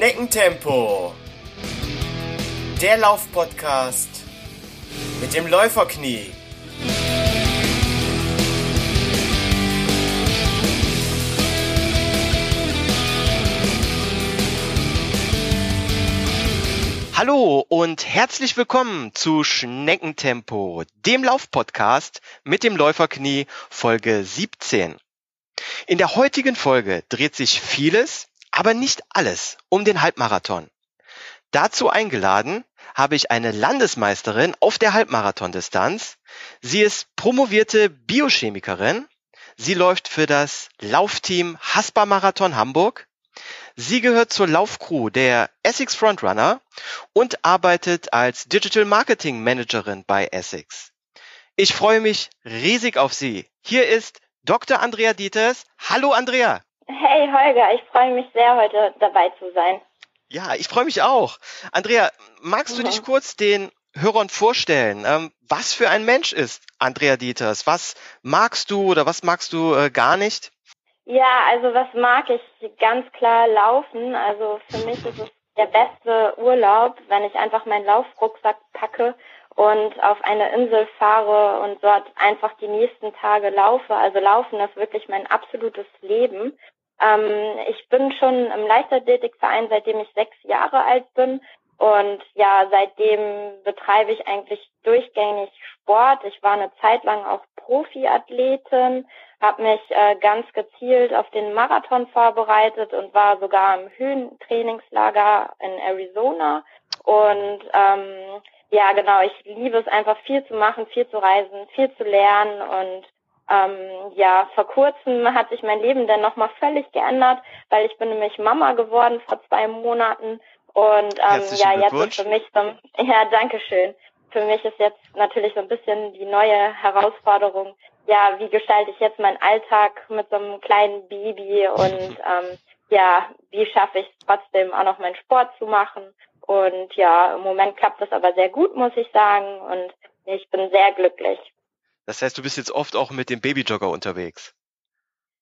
Schneckentempo. Der Laufpodcast mit dem Läuferknie. Hallo und herzlich willkommen zu Schneckentempo, dem Laufpodcast mit dem Läuferknie Folge 17. In der heutigen Folge dreht sich vieles aber nicht alles um den Halbmarathon. Dazu eingeladen habe ich eine Landesmeisterin auf der Halbmarathondistanz. Sie ist promovierte Biochemikerin. Sie läuft für das Laufteam Haspa Marathon Hamburg. Sie gehört zur Laufcrew der Essex Frontrunner und arbeitet als Digital Marketing Managerin bei Essex. Ich freue mich riesig auf Sie. Hier ist Dr. Andrea Dieters. Hallo Andrea. Hey Holger, ich freue mich sehr, heute dabei zu sein. Ja, ich freue mich auch. Andrea, magst du mhm. dich kurz den Hörern vorstellen? Ähm, was für ein Mensch ist Andrea Dieters? Was magst du oder was magst du äh, gar nicht? Ja, also was mag ich ganz klar laufen. Also für mich ist es der beste Urlaub, wenn ich einfach meinen Laufrucksack packe und auf eine Insel fahre und dort einfach die nächsten Tage laufe. Also Laufen ist wirklich mein absolutes Leben. Ähm, ich bin schon im Leichtathletikverein, seitdem ich sechs Jahre alt bin. Und ja, seitdem betreibe ich eigentlich durchgängig Sport. Ich war eine Zeit lang auch Profiathletin, habe mich äh, ganz gezielt auf den Marathon vorbereitet und war sogar im Höhentrainingslager in Arizona. Und ähm, ja, genau, ich liebe es einfach viel zu machen, viel zu reisen, viel zu lernen und ähm, ja, vor kurzem hat sich mein Leben dann nochmal völlig geändert, weil ich bin nämlich Mama geworden vor zwei Monaten und ähm, ja, jetzt ist für mich so, ja, danke schön. Für mich ist jetzt natürlich so ein bisschen die neue Herausforderung, ja, wie gestalte ich jetzt meinen Alltag mit so einem kleinen Baby und ähm, ja, wie schaffe ich es trotzdem auch noch meinen Sport zu machen. Und ja, im Moment klappt das aber sehr gut, muss ich sagen. Und ich bin sehr glücklich. Das heißt, du bist jetzt oft auch mit dem Babyjogger unterwegs.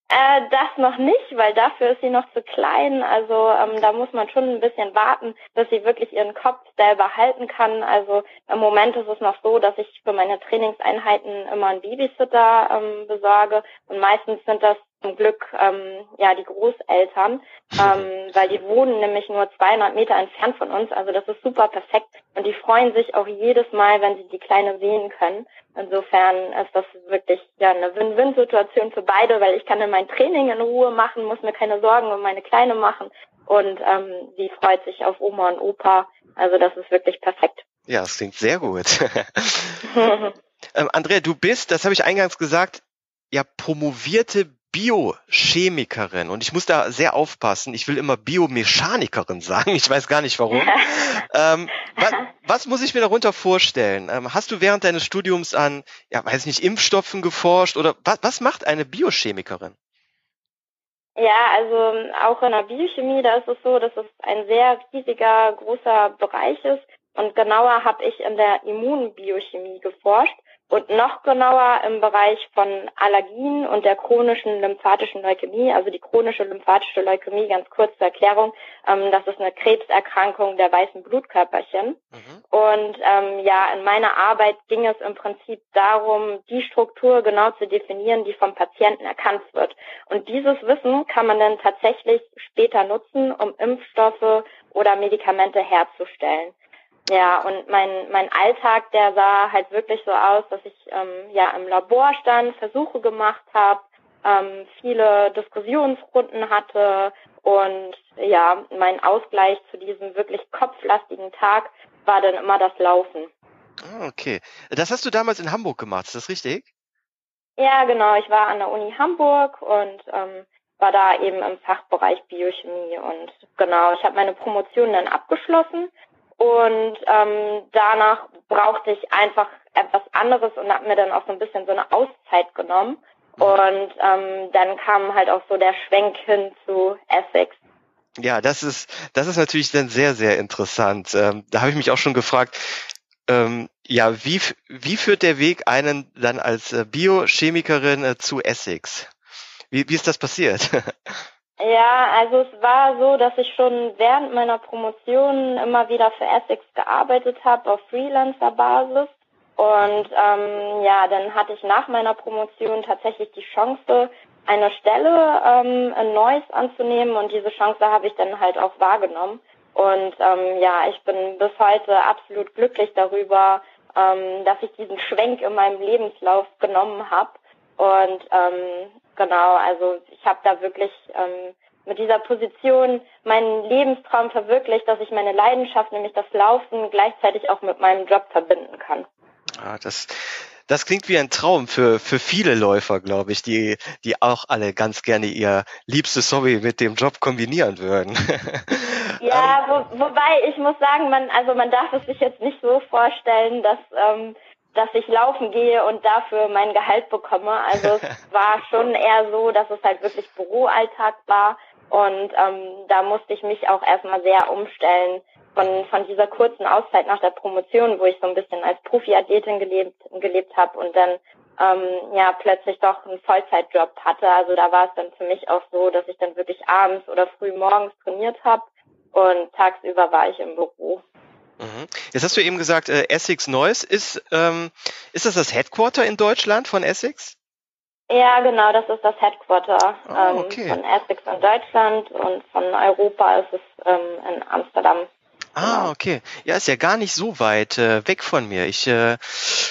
Äh, das noch nicht, weil dafür ist sie noch zu klein. Also ähm, da muss man schon ein bisschen warten, bis sie wirklich ihren Kopf selber halten kann. Also im Moment ist es noch so, dass ich für meine Trainingseinheiten immer einen Babysitter ähm, besorge und meistens sind das zum Glück ähm, ja die Großeltern, ähm, weil die wohnen nämlich nur 200 Meter entfernt von uns. Also das ist super perfekt und die freuen sich auch jedes Mal, wenn sie die Kleine sehen können. Insofern ist das wirklich ja eine Win-Win-Situation für beide, weil ich kann dann mein Training in Ruhe machen, muss mir keine Sorgen um meine Kleine machen und ähm, sie freut sich auf Oma und Opa. Also das ist wirklich perfekt. Ja, das klingt sehr gut. ähm, Andrea, du bist, das habe ich eingangs gesagt, ja promovierte Biochemikerin und ich muss da sehr aufpassen. Ich will immer Biomechanikerin sagen. Ich weiß gar nicht warum. ähm, was, was, muss ich mir darunter vorstellen? Ähm, hast du während deines Studiums an, ja, weiß nicht, Impfstoffen geforscht oder was, was macht eine Biochemikerin? Ja, also auch in der Biochemie, da ist es so, dass es ein sehr riesiger, großer Bereich ist. Und genauer habe ich in der Immunbiochemie geforscht und noch genauer im Bereich von Allergien und der chronischen lymphatischen Leukämie, also die chronische lymphatische Leukämie, ganz kurz zur Erklärung, ähm, das ist eine Krebserkrankung der weißen Blutkörperchen. Mhm. Und ähm, ja, in meiner Arbeit ging es im Prinzip darum, die Struktur genau zu definieren, die vom Patienten erkannt wird. Und dieses Wissen kann man dann tatsächlich später nutzen, um Impfstoffe oder Medikamente herzustellen. Ja, und mein, mein Alltag, der sah halt wirklich so aus, dass ich ähm, ja im Labor stand, Versuche gemacht habe, ähm, viele Diskussionsrunden hatte und ja, mein Ausgleich zu diesem wirklich kopflastigen Tag war dann immer das Laufen. Ah, okay. Das hast du damals in Hamburg gemacht, ist das richtig? Ja, genau. Ich war an der Uni Hamburg und ähm, war da eben im Fachbereich Biochemie und genau, ich habe meine Promotion dann abgeschlossen und ähm, danach brauchte ich einfach etwas anderes und habe mir dann auch so ein bisschen so eine Auszeit genommen. Mhm. Und ähm, dann kam halt auch so der Schwenk hin zu Essex. Ja, das ist, das ist natürlich dann sehr, sehr interessant. Ähm, da habe ich mich auch schon gefragt, ähm, ja, wie, wie führt der Weg einen dann als äh, Biochemikerin äh, zu Essex? Wie, wie ist das passiert? Ja, also es war so, dass ich schon während meiner Promotion immer wieder für Essex gearbeitet habe auf Freelancer-Basis. Und ähm, ja, dann hatte ich nach meiner Promotion tatsächlich die Chance, eine Stelle ähm, in Neuss anzunehmen und diese Chance habe ich dann halt auch wahrgenommen. Und ähm, ja, ich bin bis heute absolut glücklich darüber, ähm, dass ich diesen Schwenk in meinem Lebenslauf genommen habe. Und ähm, genau, also ich habe da wirklich ähm, mit dieser Position meinen Lebenstraum verwirklicht, dass ich meine Leidenschaft, nämlich das Laufen, gleichzeitig auch mit meinem Job verbinden kann. Ah, das, das klingt wie ein Traum für, für viele Läufer, glaube ich, die, die auch alle ganz gerne ihr liebstes Hobby mit dem Job kombinieren würden. Ja, wo, wobei ich muss sagen, man, also man darf es sich jetzt nicht so vorstellen, dass, ähm, dass ich laufen gehe und dafür mein Gehalt bekomme. Also es war schon eher so, dass es halt wirklich Büroalltag war und ähm, da musste ich mich auch erstmal sehr umstellen von, von dieser kurzen Auszeit nach der Promotion, wo ich so ein bisschen als Profiathletin gelebt, gelebt habe und dann ähm, ja plötzlich doch einen Vollzeitjob hatte. Also da war es dann für mich auch so, dass ich dann wirklich abends oder früh morgens trainiert habe und tagsüber war ich im Büro. Mhm. Jetzt hast du eben gesagt, äh, Essex Neuss. Ist, ähm, ist das das Headquarter in Deutschland von Essex? Ja, genau, das ist das Headquarter oh, okay. ähm, von Essex in Deutschland und von Europa ist es ähm, in Amsterdam. Ah, genau. okay. Ja, ist ja gar nicht so weit äh, weg von mir. Ich äh,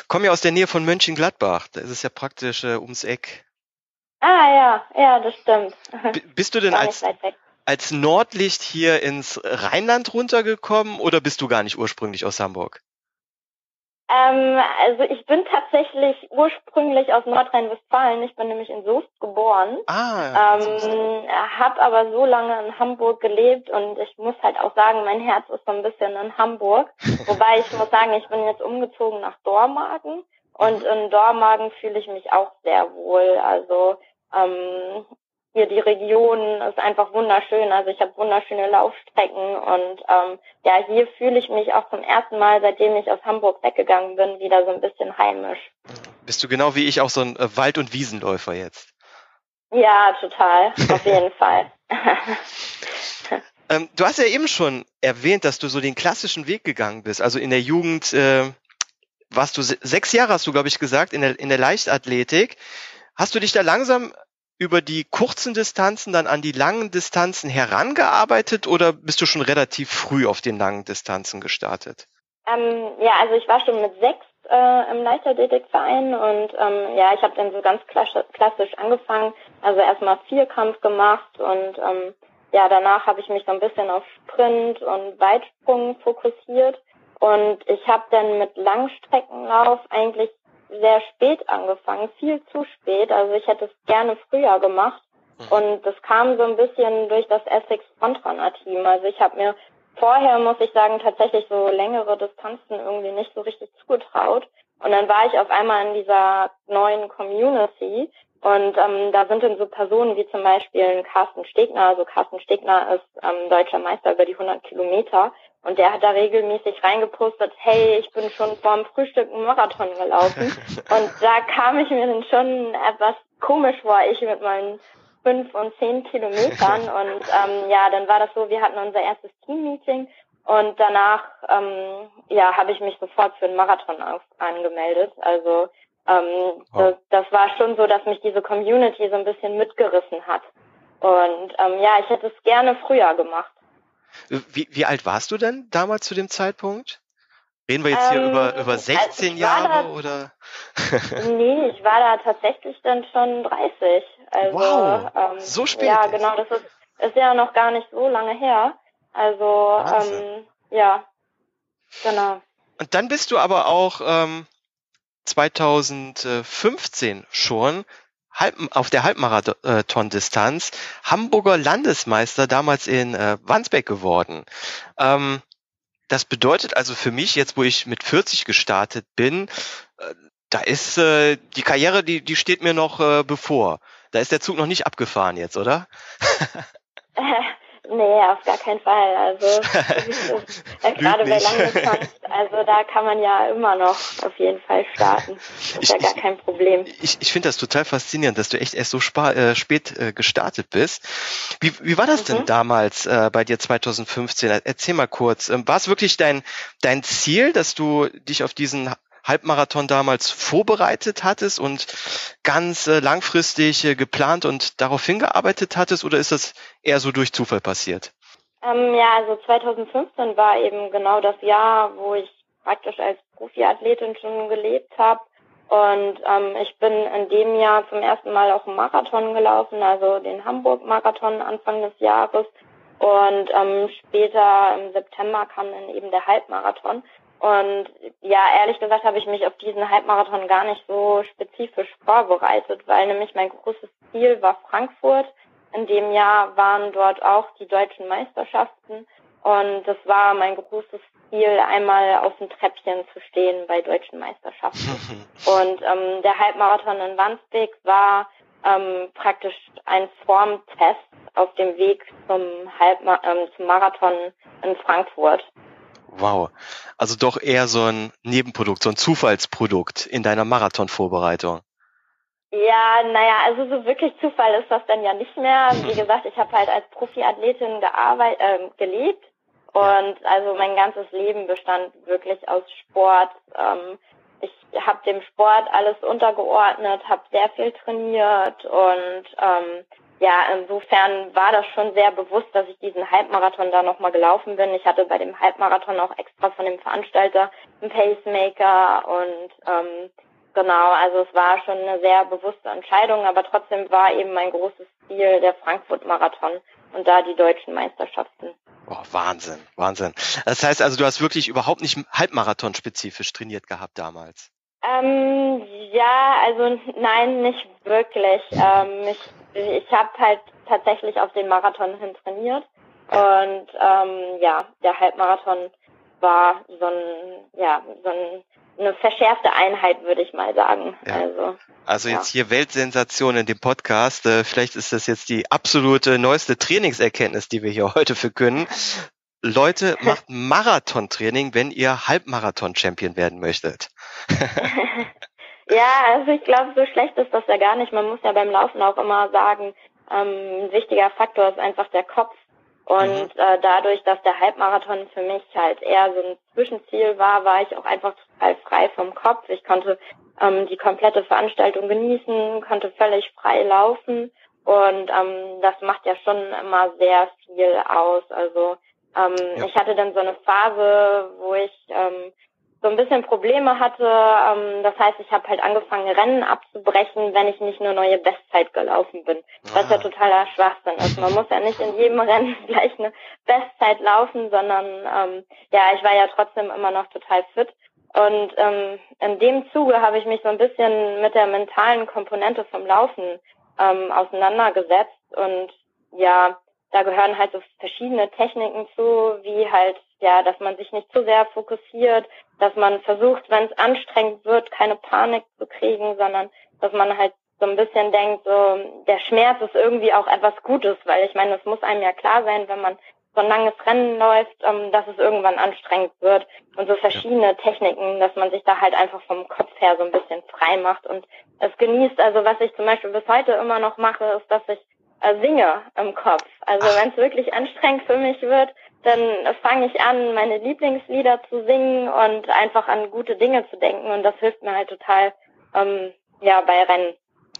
komme ja aus der Nähe von Mönchengladbach. Da ist es ja praktisch äh, ums Eck. Ah, ja, ja, das stimmt. B bist du denn als, als Nordlicht hier ins Rheinland runtergekommen oder bist du gar nicht ursprünglich aus Hamburg? Ähm, also ich bin tatsächlich ursprünglich aus Nordrhein-Westfalen. Ich bin nämlich in Soest geboren. Ah, ähm, habe aber so lange in Hamburg gelebt und ich muss halt auch sagen, mein Herz ist so ein bisschen in Hamburg. Wobei ich muss sagen, ich bin jetzt umgezogen nach Dormagen und in Dormagen fühle ich mich auch sehr wohl. Also ähm, hier die Region ist einfach wunderschön. Also ich habe wunderschöne Laufstrecken und ähm, ja, hier fühle ich mich auch zum ersten Mal, seitdem ich aus Hamburg weggegangen bin, wieder so ein bisschen heimisch. Bist du genau wie ich auch so ein äh, Wald- und Wiesenläufer jetzt? Ja, total, auf jeden Fall. ähm, du hast ja eben schon erwähnt, dass du so den klassischen Weg gegangen bist. Also in der Jugend äh, warst du sechs Jahre, hast du glaube ich gesagt, in der, in der Leichtathletik. Hast du dich da langsam über die kurzen Distanzen dann an die langen Distanzen herangearbeitet oder bist du schon relativ früh auf den langen Distanzen gestartet? Ähm, ja, also ich war schon mit sechs äh, im Leichtathletikverein und ähm, ja, ich habe dann so ganz klassisch angefangen, also erstmal Vierkampf gemacht und ähm, ja, danach habe ich mich so ein bisschen auf Sprint und Weitsprung fokussiert und ich habe dann mit Langstreckenlauf eigentlich sehr spät angefangen, viel zu spät. Also ich hätte es gerne früher gemacht. Mhm. Und das kam so ein bisschen durch das Essex Frontrunner Team. Also ich habe mir vorher, muss ich sagen, tatsächlich so längere Distanzen irgendwie nicht so richtig zugetraut. Und dann war ich auf einmal in dieser neuen Community und ähm, da sind dann so Personen wie zum Beispiel Carsten Stegner. Also Carsten Stegner ist ähm, deutscher Meister über die 100 Kilometer. Und der hat da regelmäßig reingepostet, hey, ich bin schon vorm Frühstück einen Marathon gelaufen. Und da kam ich mir dann schon etwas komisch vor, ich mit meinen fünf und zehn Kilometern. Und ähm, ja, dann war das so, wir hatten unser erstes Team-Meeting und danach ja, habe ich mich sofort für einen Marathon auf, angemeldet. Also ähm, oh. das, das war schon so, dass mich diese Community so ein bisschen mitgerissen hat. Und ähm, ja, ich hätte es gerne früher gemacht. Wie, wie alt warst du denn damals zu dem Zeitpunkt? Reden wir jetzt hier ähm, über, über 16 Jahre da, oder? nee, ich war da tatsächlich dann schon 30. Also, wow, ähm, so spät. Ja, genau, das ist, ist ja noch gar nicht so lange her. Also, ähm, ja, genau. Und dann bist du aber auch ähm, 2015 schon Halb, auf der Halbmarathon-Distanz Hamburger Landesmeister damals in äh, Wandsbek geworden. Ähm, das bedeutet also für mich, jetzt wo ich mit 40 gestartet bin, äh, da ist äh, die Karriere, die, die steht mir noch äh, bevor. Da ist der Zug noch nicht abgefahren jetzt, oder? Nee, auf gar keinen Fall. Also äh, gerade bei Langdistanz, also da kann man ja immer noch auf jeden Fall starten. Das ist ich, ja gar kein Problem. Ich, ich finde das total faszinierend, dass du echt erst so äh, spät äh, gestartet bist. Wie, wie war das mhm. denn damals äh, bei dir 2015? Erzähl mal kurz. Ähm, war es wirklich dein, dein Ziel, dass du dich auf diesen Halbmarathon damals vorbereitet hattest und ganz äh, langfristig äh, geplant und darauf hingearbeitet hattest oder ist das eher so durch Zufall passiert? Ähm, ja, also 2015 war eben genau das Jahr, wo ich praktisch als Profiathletin schon gelebt habe. Und ähm, ich bin in dem Jahr zum ersten Mal auch einen Marathon gelaufen, also den Hamburg-Marathon Anfang des Jahres. Und ähm, später im September kam dann eben der Halbmarathon. Und ja, ehrlich gesagt habe ich mich auf diesen Halbmarathon gar nicht so spezifisch vorbereitet, weil nämlich mein großes Ziel war Frankfurt. In dem Jahr waren dort auch die deutschen Meisterschaften und das war mein großes Ziel, einmal auf dem Treppchen zu stehen bei deutschen Meisterschaften. und ähm, der Halbmarathon in Wandsbek war ähm, praktisch ein Formtest auf dem Weg zum Halbma ähm, zum Marathon in Frankfurt. Wow. Also doch eher so ein Nebenprodukt, so ein Zufallsprodukt in deiner Marathonvorbereitung. Ja, naja, also so wirklich Zufall ist das dann ja nicht mehr. Wie gesagt, ich habe halt als Profiathletin gearbeitet, äh, gelebt und also mein ganzes Leben bestand wirklich aus Sport. Ähm, ich habe dem Sport alles untergeordnet, habe sehr viel trainiert und ähm, ja, insofern war das schon sehr bewusst, dass ich diesen Halbmarathon da nochmal gelaufen bin. Ich hatte bei dem Halbmarathon auch extra von dem Veranstalter einen Pacemaker und ähm, genau, also es war schon eine sehr bewusste Entscheidung, aber trotzdem war eben mein großes Ziel der Frankfurt-Marathon und da die deutschen Meisterschaften. Oh, Wahnsinn, Wahnsinn. Das heißt also, du hast wirklich überhaupt nicht Halbmarathon-spezifisch trainiert gehabt damals. Ähm, ja, also nein, nicht wirklich. Ähm, ich ich habe halt tatsächlich auf den Marathon hin trainiert und ähm, ja, der Halbmarathon war so ein, ja, so ein, eine verschärfte Einheit, würde ich mal sagen. Ja. Also, also jetzt ja. hier Weltsensation in dem Podcast. Äh, vielleicht ist das jetzt die absolute neueste Trainingserkenntnis, die wir hier heute verkünden. Leute, macht Marathontraining, wenn ihr Halbmarathon-Champion werden möchtet. Ja, also ich glaube, so schlecht ist das ja gar nicht. Man muss ja beim Laufen auch immer sagen, ähm, ein wichtiger Faktor ist einfach der Kopf. Und mhm. äh, dadurch, dass der Halbmarathon für mich halt eher so ein Zwischenziel war, war ich auch einfach total frei vom Kopf. Ich konnte ähm, die komplette Veranstaltung genießen, konnte völlig frei laufen. Und ähm, das macht ja schon immer sehr viel aus. Also ähm, ja. ich hatte dann so eine Phase, wo ich ähm, so ein bisschen Probleme hatte. Ähm, das heißt, ich habe halt angefangen, Rennen abzubrechen, wenn ich nicht nur neue Bestzeit gelaufen bin. Was ah. ja totaler Schwachsinn ist. Man muss ja nicht in jedem Rennen gleich eine Bestzeit laufen, sondern ähm, ja, ich war ja trotzdem immer noch total fit. Und ähm, in dem Zuge habe ich mich so ein bisschen mit der mentalen Komponente vom Laufen ähm, auseinandergesetzt und ja, da gehören halt so verschiedene Techniken zu, wie halt, ja, dass man sich nicht zu sehr fokussiert, dass man versucht, wenn es anstrengend wird, keine Panik zu kriegen, sondern dass man halt so ein bisschen denkt, so, der Schmerz ist irgendwie auch etwas Gutes, weil ich meine, es muss einem ja klar sein, wenn man so ein langes Rennen läuft, ähm, dass es irgendwann anstrengend wird und so verschiedene Techniken, dass man sich da halt einfach vom Kopf her so ein bisschen frei macht und es genießt. Also was ich zum Beispiel bis heute immer noch mache, ist, dass ich singe im Kopf. Also wenn es wirklich anstrengend für mich wird, dann fange ich an, meine Lieblingslieder zu singen und einfach an gute Dinge zu denken und das hilft mir halt total ähm, ja bei Rennen.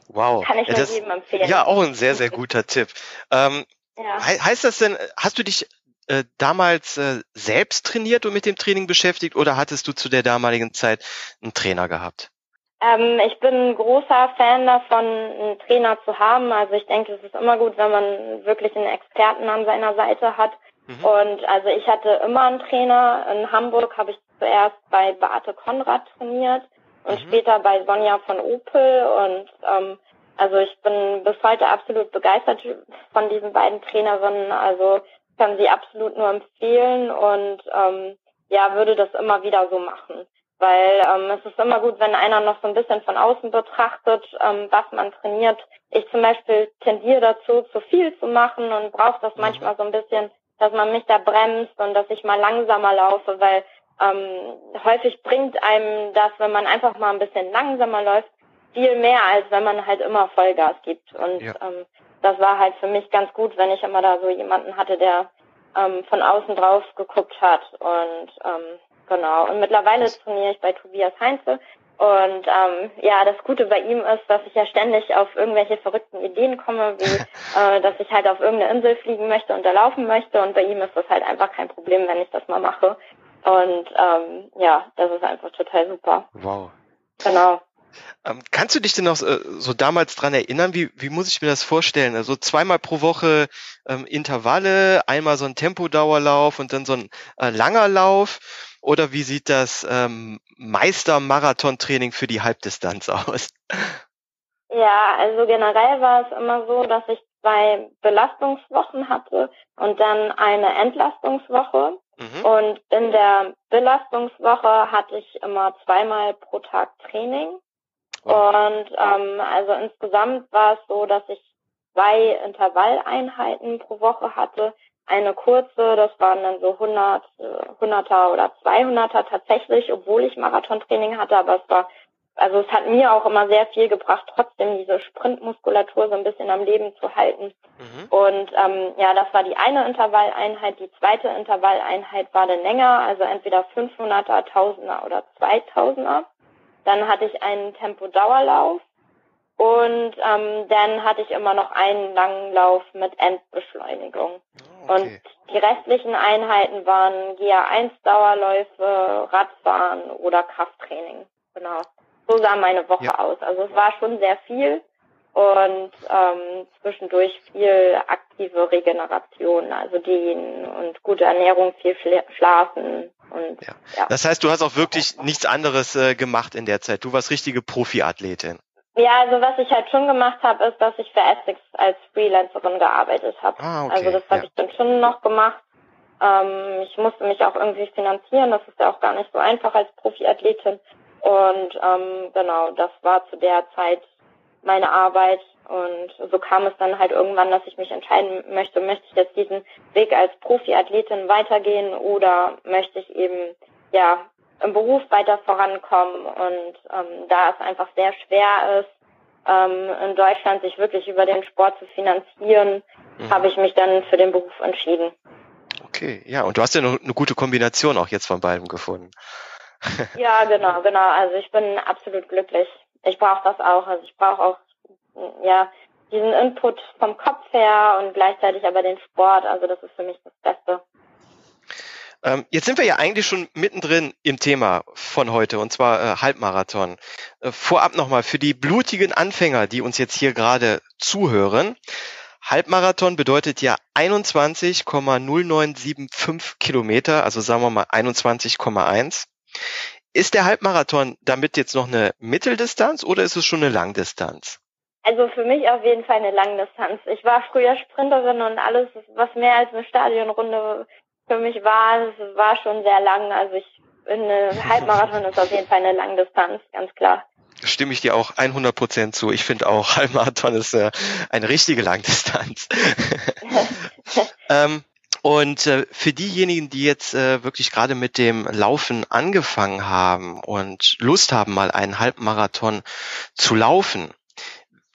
Wow. Kann ich ja, das, jedem empfehlen. Ja, auch ein sehr, sehr guter Tipp. Ähm, ja. he heißt das denn, hast du dich äh, damals äh, selbst trainiert und mit dem Training beschäftigt oder hattest du zu der damaligen Zeit einen Trainer gehabt? Ähm, ich bin ein großer Fan davon, einen Trainer zu haben. Also ich denke, es ist immer gut, wenn man wirklich einen Experten an seiner Seite hat. Mhm. Und also ich hatte immer einen Trainer. In Hamburg habe ich zuerst bei Beate Konrad trainiert und mhm. später bei Sonja von Opel. Und ähm, also ich bin bis heute absolut begeistert von diesen beiden Trainerinnen. Also kann sie absolut nur empfehlen und ähm, ja, würde das immer wieder so machen. Weil ähm, es ist immer gut, wenn einer noch so ein bisschen von außen betrachtet, ähm, was man trainiert. Ich zum Beispiel tendiere dazu, zu viel zu machen und brauche das mhm. manchmal so ein bisschen, dass man mich da bremst und dass ich mal langsamer laufe, weil ähm, häufig bringt einem das, wenn man einfach mal ein bisschen langsamer läuft, viel mehr, als wenn man halt immer Vollgas gibt. Und ja. ähm, das war halt für mich ganz gut, wenn ich immer da so jemanden hatte, der ähm, von außen drauf geguckt hat. Und ähm, genau. Und mittlerweile trainiere ich bei Tobias Heinze. Und ähm, ja, das Gute bei ihm ist, dass ich ja ständig auf irgendwelche verrückten Ideen komme, wie äh, dass ich halt auf irgendeine Insel fliegen möchte und da laufen möchte. Und bei ihm ist das halt einfach kein Problem, wenn ich das mal mache. Und ähm, ja, das ist einfach total super. Wow. Genau. Ähm, kannst du dich denn noch äh, so damals dran erinnern? Wie, wie muss ich mir das vorstellen? Also zweimal pro Woche ähm, Intervalle, einmal so ein Tempodauerlauf und dann so ein äh, langer Lauf. Oder wie sieht das ähm, Meister-Marathon-Training für die Halbdistanz aus? Ja, also generell war es immer so, dass ich zwei Belastungswochen hatte und dann eine Entlastungswoche. Mhm. Und in der Belastungswoche hatte ich immer zweimal pro Tag Training. Und ähm, also insgesamt war es so, dass ich zwei Intervalleinheiten pro Woche hatte. Eine kurze, das waren dann so 100, 100er oder 200er tatsächlich, obwohl ich Marathontraining hatte, aber es war, also es hat mir auch immer sehr viel gebracht, trotzdem diese Sprintmuskulatur so ein bisschen am Leben zu halten. Mhm. Und ähm, ja, das war die eine Intervalleinheit. Die zweite Intervalleinheit war dann länger, also entweder 500er, 1000er oder 2000er. Dann hatte ich einen Tempodauerlauf und ähm, dann hatte ich immer noch einen langen Lauf mit Endbeschleunigung. Oh, okay. Und die restlichen Einheiten waren GA1-Dauerläufe, Radfahren oder Krafttraining. Genau. So sah meine Woche ja. aus. Also es war schon sehr viel und ähm, zwischendurch viel aktive Regeneration, also Dehnen und gute Ernährung, viel Schlafen und ja. ja. Das heißt, du hast auch wirklich nichts anderes äh, gemacht in der Zeit. Du warst richtige Profiathletin. Ja, also was ich halt schon gemacht habe, ist, dass ich für Essex als Freelancerin gearbeitet habe. Ah, okay. Also das habe ja. ich dann schon noch gemacht. Ähm, ich musste mich auch irgendwie finanzieren. Das ist ja auch gar nicht so einfach als Profiathletin. Und ähm, genau, das war zu der Zeit meine Arbeit. Und so kam es dann halt irgendwann, dass ich mich entscheiden möchte, möchte ich jetzt diesen Weg als Profiathletin weitergehen oder möchte ich eben ja im Beruf weiter vorankommen. Und ähm, da es einfach sehr schwer ist, ähm, in Deutschland sich wirklich über den Sport zu finanzieren, mhm. habe ich mich dann für den Beruf entschieden. Okay, ja, und du hast ja eine, eine gute Kombination auch jetzt von beidem gefunden. ja, genau, genau. Also ich bin absolut glücklich. Ich brauche das auch. Also ich brauche auch ja diesen Input vom Kopf her und gleichzeitig aber den Sport. Also das ist für mich das Beste. Ähm, jetzt sind wir ja eigentlich schon mittendrin im Thema von heute, und zwar äh, Halbmarathon. Äh, vorab nochmal für die blutigen Anfänger, die uns jetzt hier gerade zuhören. Halbmarathon bedeutet ja 21,0975 Kilometer, also sagen wir mal 21,1. Ist der Halbmarathon damit jetzt noch eine Mitteldistanz oder ist es schon eine Langdistanz? Also für mich auf jeden Fall eine Langdistanz. Ich war früher Sprinterin und alles, was mehr als eine Stadionrunde für mich war, es war schon sehr lang. Also ich eine Halbmarathon ist auf jeden Fall eine Langdistanz, ganz klar. Stimme ich dir auch 100 Prozent zu. Ich finde auch, Halbmarathon ist äh, eine richtige Langdistanz. ähm, und äh, für diejenigen, die jetzt äh, wirklich gerade mit dem Laufen angefangen haben und Lust haben, mal einen Halbmarathon zu laufen,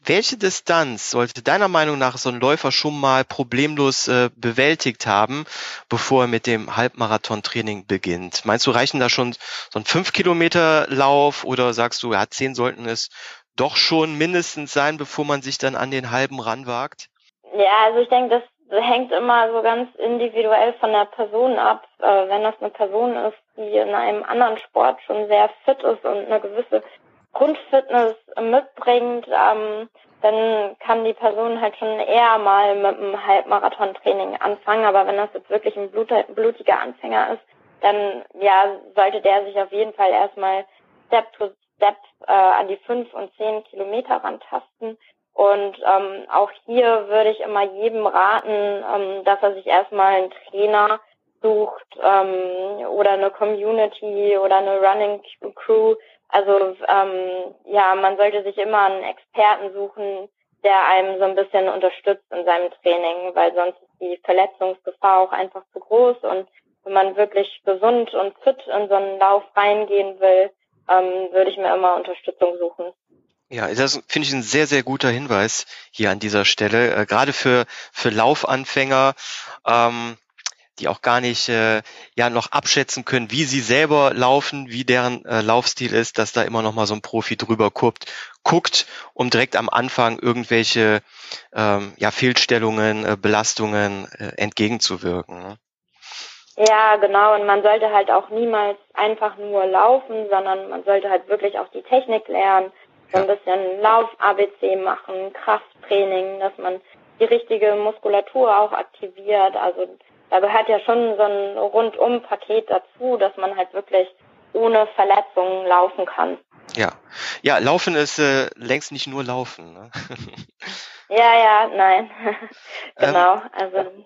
welche Distanz sollte deiner Meinung nach so ein Läufer schon mal problemlos äh, bewältigt haben, bevor er mit dem Halbmarathon-Training beginnt? Meinst du, reichen da schon so ein 5-Kilometer-Lauf oder sagst du, ja, 10 sollten es doch schon mindestens sein, bevor man sich dann an den halben ranwagt? Ja, also ich denke, das hängt immer so ganz individuell von der Person ab. Äh, wenn das eine Person ist, die in einem anderen Sport schon sehr fit ist und eine gewisse Grundfitness mitbringt, ähm, dann kann die Person halt schon eher mal mit einem Halbmarathon-Training anfangen. Aber wenn das jetzt wirklich ein blutiger Anfänger ist, dann ja sollte der sich auf jeden Fall erstmal Step to Step äh, an die fünf und zehn Kilometer rantasten. Und ähm, auch hier würde ich immer jedem raten, ähm, dass er sich erstmal einen Trainer sucht ähm, oder eine Community oder eine Running Crew. Also ähm, ja, man sollte sich immer einen Experten suchen, der einem so ein bisschen unterstützt in seinem Training, weil sonst ist die Verletzungsgefahr auch einfach zu groß und wenn man wirklich gesund und fit in so einen Lauf reingehen will, ähm, würde ich mir immer Unterstützung suchen. Ja, das finde ich ein sehr, sehr guter Hinweis hier an dieser Stelle. Äh, gerade für, für Laufanfänger, ähm, die auch gar nicht äh, ja noch abschätzen können, wie sie selber laufen, wie deren äh, Laufstil ist, dass da immer noch mal so ein Profi drüber guckt, guckt, um direkt am Anfang irgendwelche ähm, ja, Fehlstellungen, äh, Belastungen äh, entgegenzuwirken. Ne? Ja, genau. Und man sollte halt auch niemals einfach nur laufen, sondern man sollte halt wirklich auch die Technik lernen, so ein bisschen Lauf-ABC machen, Krafttraining, dass man die richtige Muskulatur auch aktiviert. Also da gehört ja schon so ein Rundum-Paket dazu, dass man halt wirklich ohne Verletzungen laufen kann. Ja, ja, Laufen ist äh, längst nicht nur Laufen. Ne? ja, ja, nein, genau. Ähm, also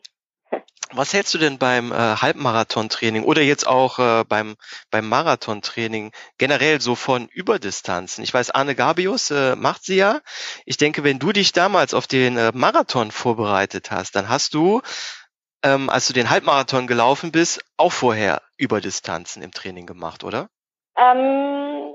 was hältst du denn beim äh, Halbmarathon-Training oder jetzt auch äh, beim, beim Marathon-Training generell so von Überdistanzen? Ich weiß, Arne Gabius äh, macht sie ja. Ich denke, wenn du dich damals auf den äh, Marathon vorbereitet hast, dann hast du, ähm, als du den Halbmarathon gelaufen bist, auch vorher Überdistanzen im Training gemacht, oder? Ähm,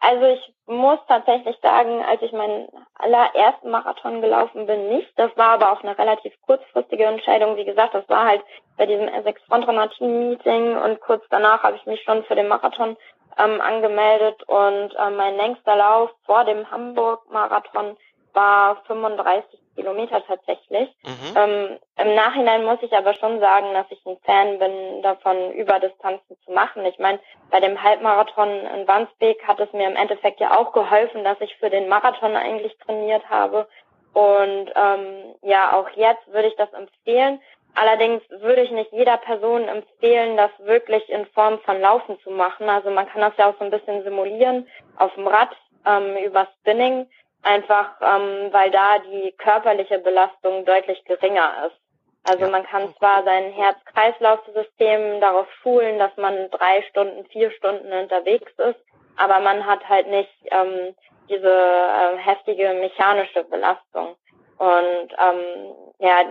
also ich muss tatsächlich sagen, als ich meinen allerersten Marathon gelaufen bin, nicht. Das war aber auch eine relativ kurzfristige Entscheidung. Wie gesagt, das war halt bei diesem R6 Frontrunner Team Meeting und kurz danach habe ich mich schon für den Marathon ähm, angemeldet und äh, mein längster Lauf vor dem Hamburg Marathon war 35 Kilometer tatsächlich. Mhm. Ähm, Im Nachhinein muss ich aber schon sagen, dass ich ein Fan bin, davon Überdistanzen zu machen. Ich meine, bei dem Halbmarathon in Wandsbek hat es mir im Endeffekt ja auch geholfen, dass ich für den Marathon eigentlich trainiert habe. Und ähm, ja, auch jetzt würde ich das empfehlen. Allerdings würde ich nicht jeder Person empfehlen, das wirklich in Form von Laufen zu machen. Also man kann das ja auch so ein bisschen simulieren auf dem Rad ähm, über Spinning einfach ähm, weil da die körperliche Belastung deutlich geringer ist. Also ja. man kann zwar sein Herz-Kreislauf-System darauf schulen, dass man drei Stunden, vier Stunden unterwegs ist, aber man hat halt nicht ähm, diese äh, heftige mechanische Belastung. Und ähm, ja,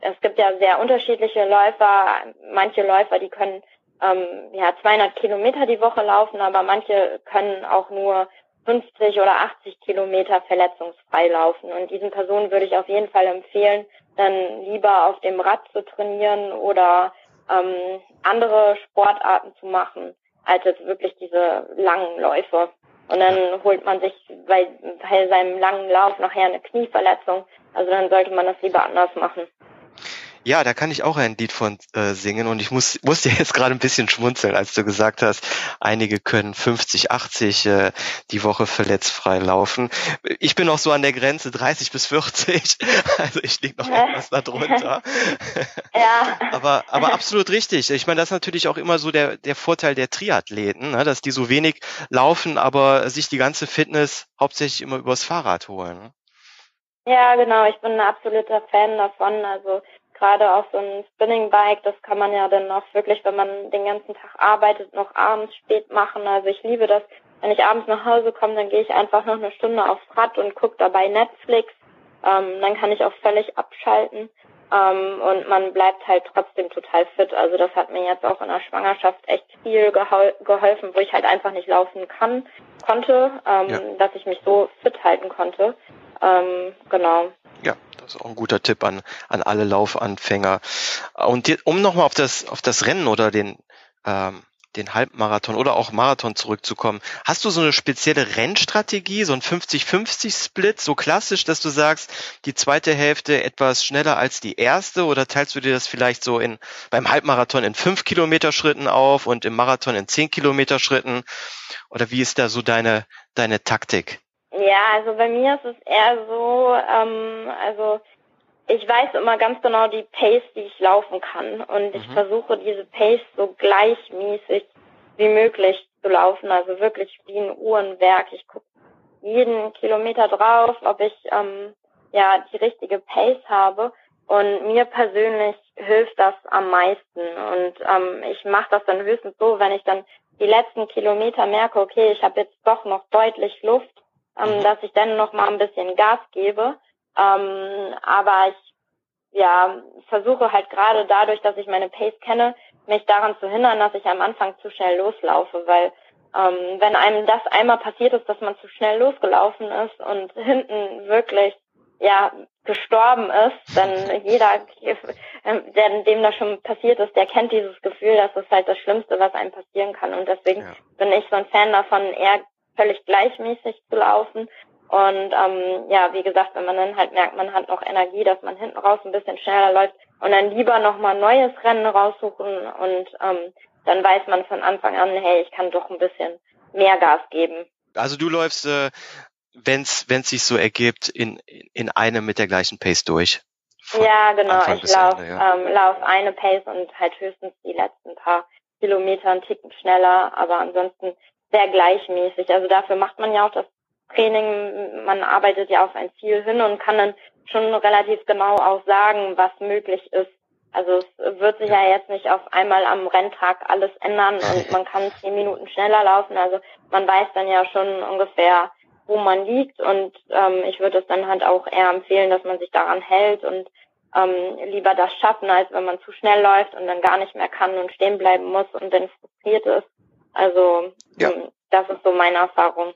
es gibt ja sehr unterschiedliche Läufer. Manche Läufer, die können ähm, ja 200 Kilometer die Woche laufen, aber manche können auch nur 50 oder 80 Kilometer verletzungsfrei laufen. Und diesen Personen würde ich auf jeden Fall empfehlen, dann lieber auf dem Rad zu trainieren oder ähm, andere Sportarten zu machen, als jetzt wirklich diese langen Läufe. Und dann holt man sich bei, bei seinem langen Lauf nachher eine Knieverletzung. Also dann sollte man das lieber anders machen. Ja, da kann ich auch ein Lied von äh, singen und ich muss musste jetzt gerade ein bisschen schmunzeln, als du gesagt hast, einige können 50, 80 äh, die Woche verletzfrei laufen. Ich bin noch so an der Grenze 30 bis 40, also ich liege noch etwas darunter. ja. aber aber absolut richtig. Ich meine, das ist natürlich auch immer so der der Vorteil der Triathleten, ne, dass die so wenig laufen, aber sich die ganze Fitness hauptsächlich immer übers Fahrrad holen. Ne? Ja, genau. Ich bin ein absoluter Fan davon. Also gerade auch so ein Spinning Bike, das kann man ja dann noch wirklich, wenn man den ganzen Tag arbeitet, noch abends spät machen. Also ich liebe das. Wenn ich abends nach Hause komme, dann gehe ich einfach noch eine Stunde aufs Rad und gucke dabei Netflix. Ähm, dann kann ich auch völlig abschalten. Ähm, und man bleibt halt trotzdem total fit. Also das hat mir jetzt auch in der Schwangerschaft echt viel gehol geholfen, wo ich halt einfach nicht laufen kann, konnte, ähm, ja. dass ich mich so fit halten konnte. Ähm, genau. Ja, das ist auch ein guter Tipp an, an alle Laufanfänger. Und die, um nochmal auf das, auf das Rennen oder den, ähm, den Halbmarathon oder auch Marathon zurückzukommen. Hast du so eine spezielle Rennstrategie, so ein 50-50-Split, so klassisch, dass du sagst, die zweite Hälfte etwas schneller als die erste oder teilst du dir das vielleicht so in, beim Halbmarathon in 5 Kilometer Schritten auf und im Marathon in 10 Kilometer Schritten? Oder wie ist da so deine, deine Taktik? Ja, also bei mir ist es eher so, ähm, also ich weiß immer ganz genau die Pace, die ich laufen kann. Und mhm. ich versuche diese Pace so gleichmäßig wie möglich zu laufen. Also wirklich wie ein Uhrenwerk. Ich gucke jeden Kilometer drauf, ob ich ähm, ja die richtige Pace habe. Und mir persönlich hilft das am meisten. Und ähm, ich mache das dann höchstens so, wenn ich dann die letzten Kilometer merke, okay, ich habe jetzt doch noch deutlich Luft, ähm, mhm. dass ich dann noch mal ein bisschen Gas gebe. Ähm, aber ich ja, versuche halt gerade dadurch, dass ich meine Pace kenne, mich daran zu hindern, dass ich am Anfang zu schnell loslaufe, weil ähm, wenn einem das einmal passiert ist, dass man zu schnell losgelaufen ist und hinten wirklich ja gestorben ist, dann jeder, der dem das schon passiert ist, der kennt dieses Gefühl, das ist halt das Schlimmste, was einem passieren kann. Und deswegen ja. bin ich so ein Fan davon, eher völlig gleichmäßig zu laufen. Und ähm, ja, wie gesagt, wenn man dann halt merkt, man hat noch Energie, dass man hinten raus ein bisschen schneller läuft und dann lieber nochmal ein neues Rennen raussuchen und ähm, dann weiß man von Anfang an, hey, ich kann doch ein bisschen mehr Gas geben. Also du läufst, äh, wenn es sich so ergibt, in, in einem mit der gleichen Pace durch. Ja, genau. Anfang ich laufe ja. ähm, lauf eine Pace und halt höchstens die letzten paar Kilometer einen Ticken schneller, aber ansonsten sehr gleichmäßig. Also dafür macht man ja auch das Training. Man arbeitet ja auf ein Ziel hin und kann dann schon relativ genau auch sagen, was möglich ist. Also es wird sich ja jetzt nicht auf einmal am Renntag alles ändern und man kann zehn Minuten schneller laufen. Also man weiß dann ja schon ungefähr, wo man liegt und ähm, ich würde es dann halt auch eher empfehlen, dass man sich daran hält und ähm, lieber das schaffen, als wenn man zu schnell läuft und dann gar nicht mehr kann und stehen bleiben muss und dann frustriert ist. Also ja. ähm, das ist so meine Erfahrung.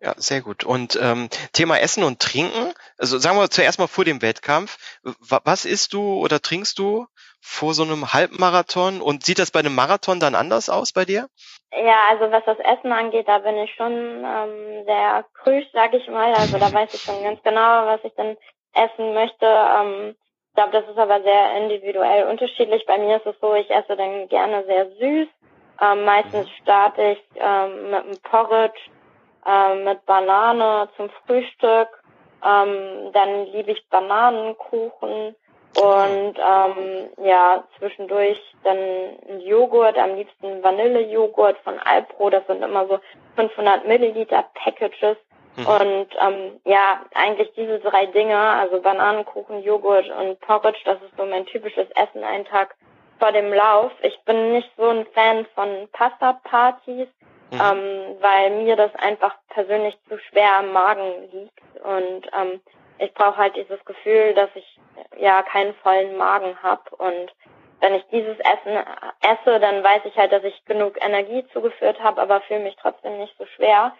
Ja, sehr gut. Und ähm, Thema Essen und Trinken. Also sagen wir zuerst mal vor dem Wettkampf. Was isst du oder trinkst du vor so einem Halbmarathon? Und sieht das bei einem Marathon dann anders aus bei dir? Ja, also was das Essen angeht, da bin ich schon ähm, sehr krüsch, sag ich mal. Also da weiß ich schon ganz genau, was ich dann essen möchte. Ähm, ich glaube, das ist aber sehr individuell unterschiedlich. Bei mir ist es so, ich esse dann gerne sehr süß. Ähm, meistens starte ich ähm, mit einem Porridge ähm, mit Banane zum Frühstück. Ähm, dann liebe ich Bananenkuchen und ähm, ja, zwischendurch dann ein Joghurt, am liebsten Vanillejoghurt von Alpro, das sind immer so 500 Milliliter Packages. Mhm. Und ähm, ja, eigentlich diese drei Dinge, also Bananenkuchen, Joghurt und Porridge, das ist so mein typisches Essen einen Tag vor dem Lauf. Ich bin nicht so ein Fan von Pasta-Partys mhm. ähm, weil mir das einfach persönlich zu schwer am Magen liegt und ähm, ich brauche halt dieses Gefühl, dass ich ja keinen vollen Magen habe und wenn ich dieses Essen esse, dann weiß ich halt, dass ich genug Energie zugeführt habe, aber fühle mich trotzdem nicht so schwer.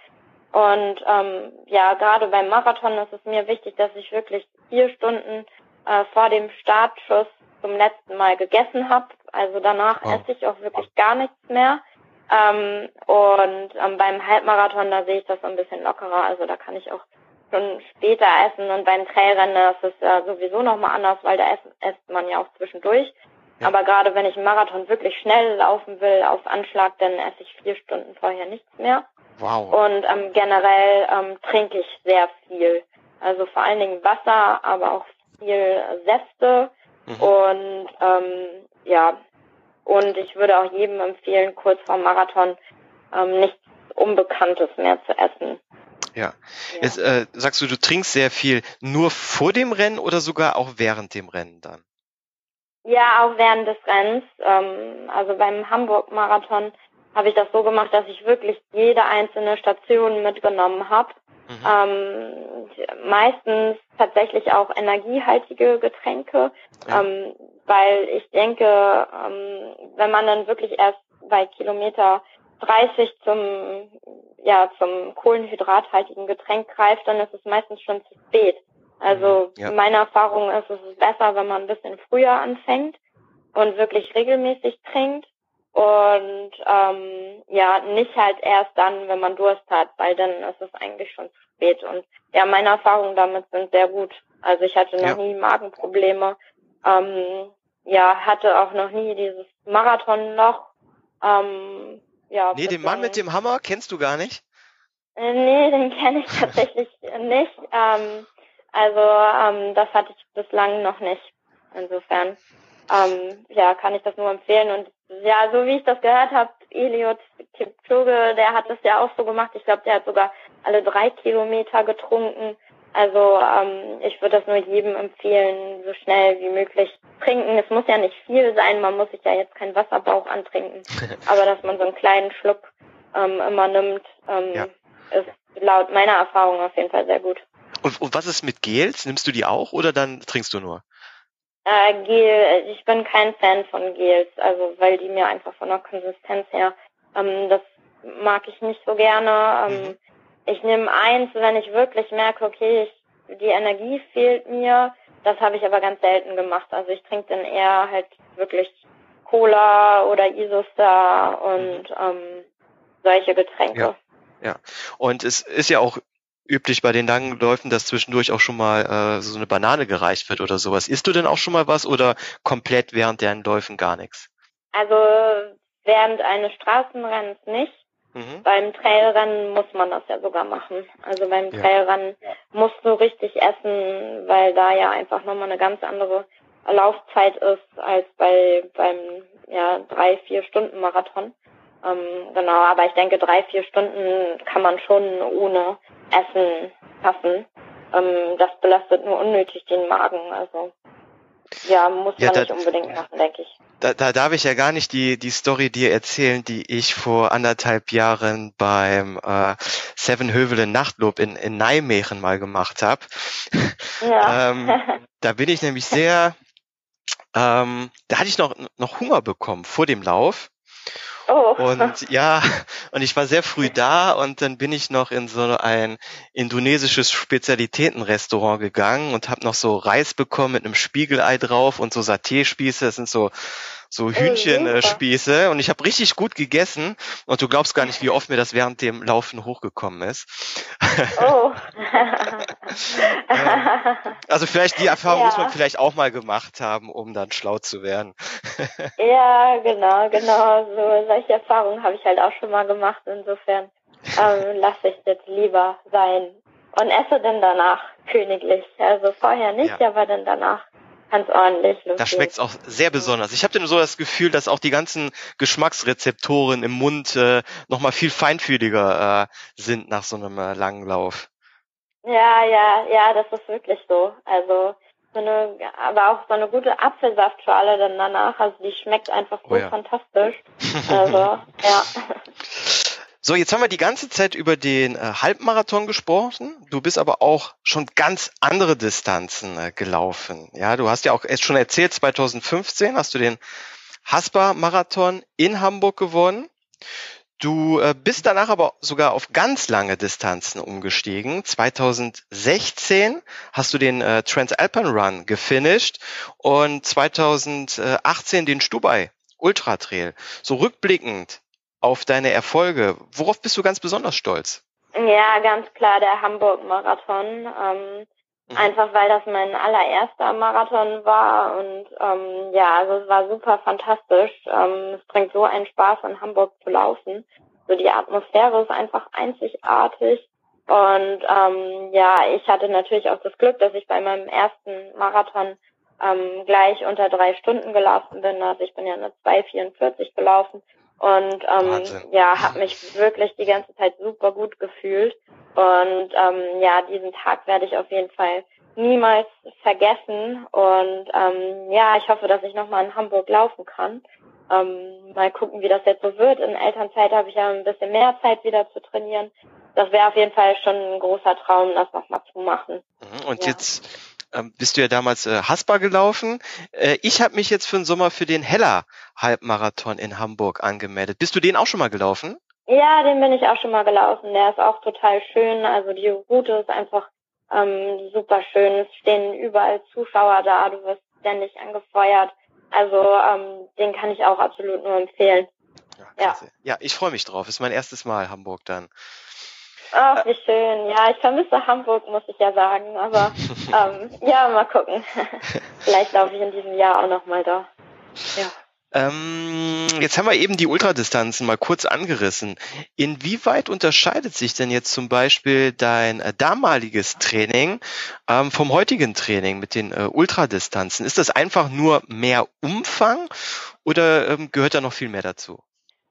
Und ähm, ja, gerade beim Marathon ist es mir wichtig, dass ich wirklich vier Stunden äh, vor dem Startschuss zum letzten Mal gegessen habe. Also danach wow. esse ich auch wirklich gar nichts mehr. Ähm, und ähm, beim Halbmarathon, da sehe ich das ein bisschen lockerer. Also da kann ich auch schon später essen. Und beim Trailrennen, ist ja sowieso nochmal anders, weil da esst, esst man ja auch zwischendurch. Ja. Aber gerade wenn ich einen Marathon wirklich schnell laufen will, auf Anschlag, dann esse ich vier Stunden vorher nichts mehr. Wow. Und ähm, generell ähm, trinke ich sehr viel. Also vor allen Dingen Wasser, aber auch viel Säfte. Mhm. Und ähm, ja, und ich würde auch jedem empfehlen, kurz vor Marathon ähm, nichts Unbekanntes mehr zu essen. Ja. ja. Jetzt äh, sagst du, du trinkst sehr viel nur vor dem Rennen oder sogar auch während dem Rennen dann? Ja, auch während des Rennens. Ähm, also beim Hamburg-Marathon habe ich das so gemacht, dass ich wirklich jede einzelne Station mitgenommen habe. Mhm. Ähm, meistens tatsächlich auch energiehaltige Getränke, ja. ähm, weil ich denke, ähm, wenn man dann wirklich erst bei Kilometer 30 zum ja zum kohlenhydrathaltigen Getränk greift, dann ist es meistens schon zu spät. Also mhm. ja. meine Erfahrung ist, es ist besser, wenn man ein bisschen früher anfängt und wirklich regelmäßig trinkt und ähm, ja, nicht halt erst dann, wenn man Durst hat, weil dann ist es eigentlich schon zu spät. Und ja, meine Erfahrungen damit sind sehr gut. Also ich hatte noch ja. nie Magenprobleme. Ähm, ja, hatte auch noch nie dieses Marathonloch. Ähm, ja, nee, den Mann mit dem Hammer kennst du gar nicht? Äh, nee, den kenne ich tatsächlich nicht. Ähm, also ähm, das hatte ich bislang noch nicht. Insofern ähm, ja, kann ich das nur empfehlen. Und ja, so wie ich das gehört habe, Eliot Kipchoge, der hat das ja auch so gemacht. Ich glaube, der hat sogar alle drei Kilometer getrunken. Also ähm, ich würde das nur jedem empfehlen, so schnell wie möglich trinken. Es muss ja nicht viel sein, man muss sich ja jetzt keinen Wasserbauch antrinken, aber dass man so einen kleinen Schluck ähm, immer nimmt, ähm, ja. ist laut meiner Erfahrung auf jeden Fall sehr gut. Und, und was ist mit Gels? Nimmst du die auch oder dann trinkst du nur? Äh, Gel, ich bin kein Fan von Gels, also weil die mir einfach von der Konsistenz her, ähm, das mag ich nicht so gerne. Ähm, mhm. Ich nehme eins, wenn ich wirklich merke, okay, ich, die Energie fehlt mir. Das habe ich aber ganz selten gemacht. Also ich trinke dann eher halt wirklich Cola oder Isostar und mhm. ähm, solche Getränke. Ja. ja. Und es ist ja auch üblich bei den langen Läufen, dass zwischendurch auch schon mal äh, so eine Banane gereicht wird oder sowas. Isst du denn auch schon mal was oder komplett während deren Läufen gar nichts? Also während eines Straßenrennens nicht. Mhm. Beim Trailrennen muss man das ja sogar machen. Also beim ja. Trailrennen musst du richtig essen, weil da ja einfach nochmal eine ganz andere Laufzeit ist als bei beim ja drei vier Stunden Marathon. Ähm, genau, aber ich denke drei vier Stunden kann man schon ohne Essen passen. Ähm, das belastet nur unnötig den Magen. Also ja, muss ja, man da, nicht unbedingt machen, denke ich. Da, da darf ich ja gar nicht die, die Story dir erzählen, die ich vor anderthalb Jahren beim äh, Seven Hövelen Nachtlob in, in Nijmegen mal gemacht habe. Ja. ähm, da bin ich nämlich sehr, ähm, da hatte ich noch, noch Hunger bekommen vor dem Lauf. Oh. Und ja, und ich war sehr früh da und dann bin ich noch in so ein indonesisches Spezialitätenrestaurant gegangen und habe noch so Reis bekommen mit einem Spiegelei drauf und so Saté-Spieße. Das sind so so Hühnchenspieße und ich habe richtig gut gegessen und du glaubst gar nicht, wie oft mir das während dem Laufen hochgekommen ist. Oh. also vielleicht die Erfahrung ja. muss man vielleicht auch mal gemacht haben, um dann schlau zu werden. ja, genau, genau. So solche Erfahrungen habe ich halt auch schon mal gemacht. Insofern ähm, lasse ich jetzt lieber sein und esse dann danach königlich. Also vorher nicht, ja. aber dann danach ganz ordentlich. Lustig. Da schmeckt's auch sehr besonders. Ich habe denn so das Gefühl, dass auch die ganzen Geschmacksrezeptoren im Mund äh, nochmal viel feinfühliger äh, sind nach so einem äh, langen Lauf. Ja, ja, ja, das ist wirklich so. Also so eine, aber auch so eine gute Apfelsaftschale dann danach. Also die schmeckt einfach so oh ja. fantastisch. Also ja. So, jetzt haben wir die ganze Zeit über den äh, Halbmarathon gesprochen. Du bist aber auch schon ganz andere Distanzen äh, gelaufen. Ja, du hast ja auch erst schon erzählt, 2015 hast du den Haspa-Marathon in Hamburg gewonnen. Du äh, bist danach aber sogar auf ganz lange Distanzen umgestiegen. 2016 hast du den äh, Transalpine Run gefinisht und 2018 den Stubai Ultra Trail. So rückblickend, auf deine Erfolge. Worauf bist du ganz besonders stolz? Ja, ganz klar der Hamburg-Marathon. Ähm, mhm. Einfach weil das mein allererster Marathon war und ähm, ja, also es war super fantastisch. Ähm, es bringt so einen Spaß, in Hamburg zu laufen. So die Atmosphäre ist einfach einzigartig. Und ähm, ja, ich hatte natürlich auch das Glück, dass ich bei meinem ersten Marathon ähm, gleich unter drei Stunden gelaufen bin. Also ich bin ja eine 2,44 gelaufen und ähm, ja, habe mich wirklich die ganze Zeit super gut gefühlt. Und ähm, ja, diesen Tag werde ich auf jeden Fall niemals vergessen. Und ähm, ja, ich hoffe, dass ich nochmal in Hamburg laufen kann. Ähm, mal gucken, wie das jetzt so wird. In Elternzeit habe ich ja ein bisschen mehr Zeit wieder zu trainieren. Das wäre auf jeden Fall schon ein großer Traum, das nochmal zu machen. Mhm, und ja. jetzt ähm, bist du ja damals äh, Haspa gelaufen. Äh, ich habe mich jetzt für den Sommer für den Heller Halbmarathon in Hamburg angemeldet. Bist du den auch schon mal gelaufen? Ja, den bin ich auch schon mal gelaufen. Der ist auch total schön. Also die Route ist einfach ähm, super schön. Es stehen überall Zuschauer da. Du wirst ständig angefeuert. Also ähm, den kann ich auch absolut nur empfehlen. Ja, ja. ja ich freue mich drauf. Ist mein erstes Mal Hamburg dann. Ach, wie schön. Ja, ich vermisse Hamburg, muss ich ja sagen. Aber ähm, ja, mal gucken. Vielleicht laufe ich in diesem Jahr auch nochmal da. Ja. Ähm, jetzt haben wir eben die Ultradistanzen mal kurz angerissen. Inwieweit unterscheidet sich denn jetzt zum Beispiel dein äh, damaliges Training ähm, vom heutigen Training mit den äh, Ultradistanzen? Ist das einfach nur mehr Umfang oder ähm, gehört da noch viel mehr dazu?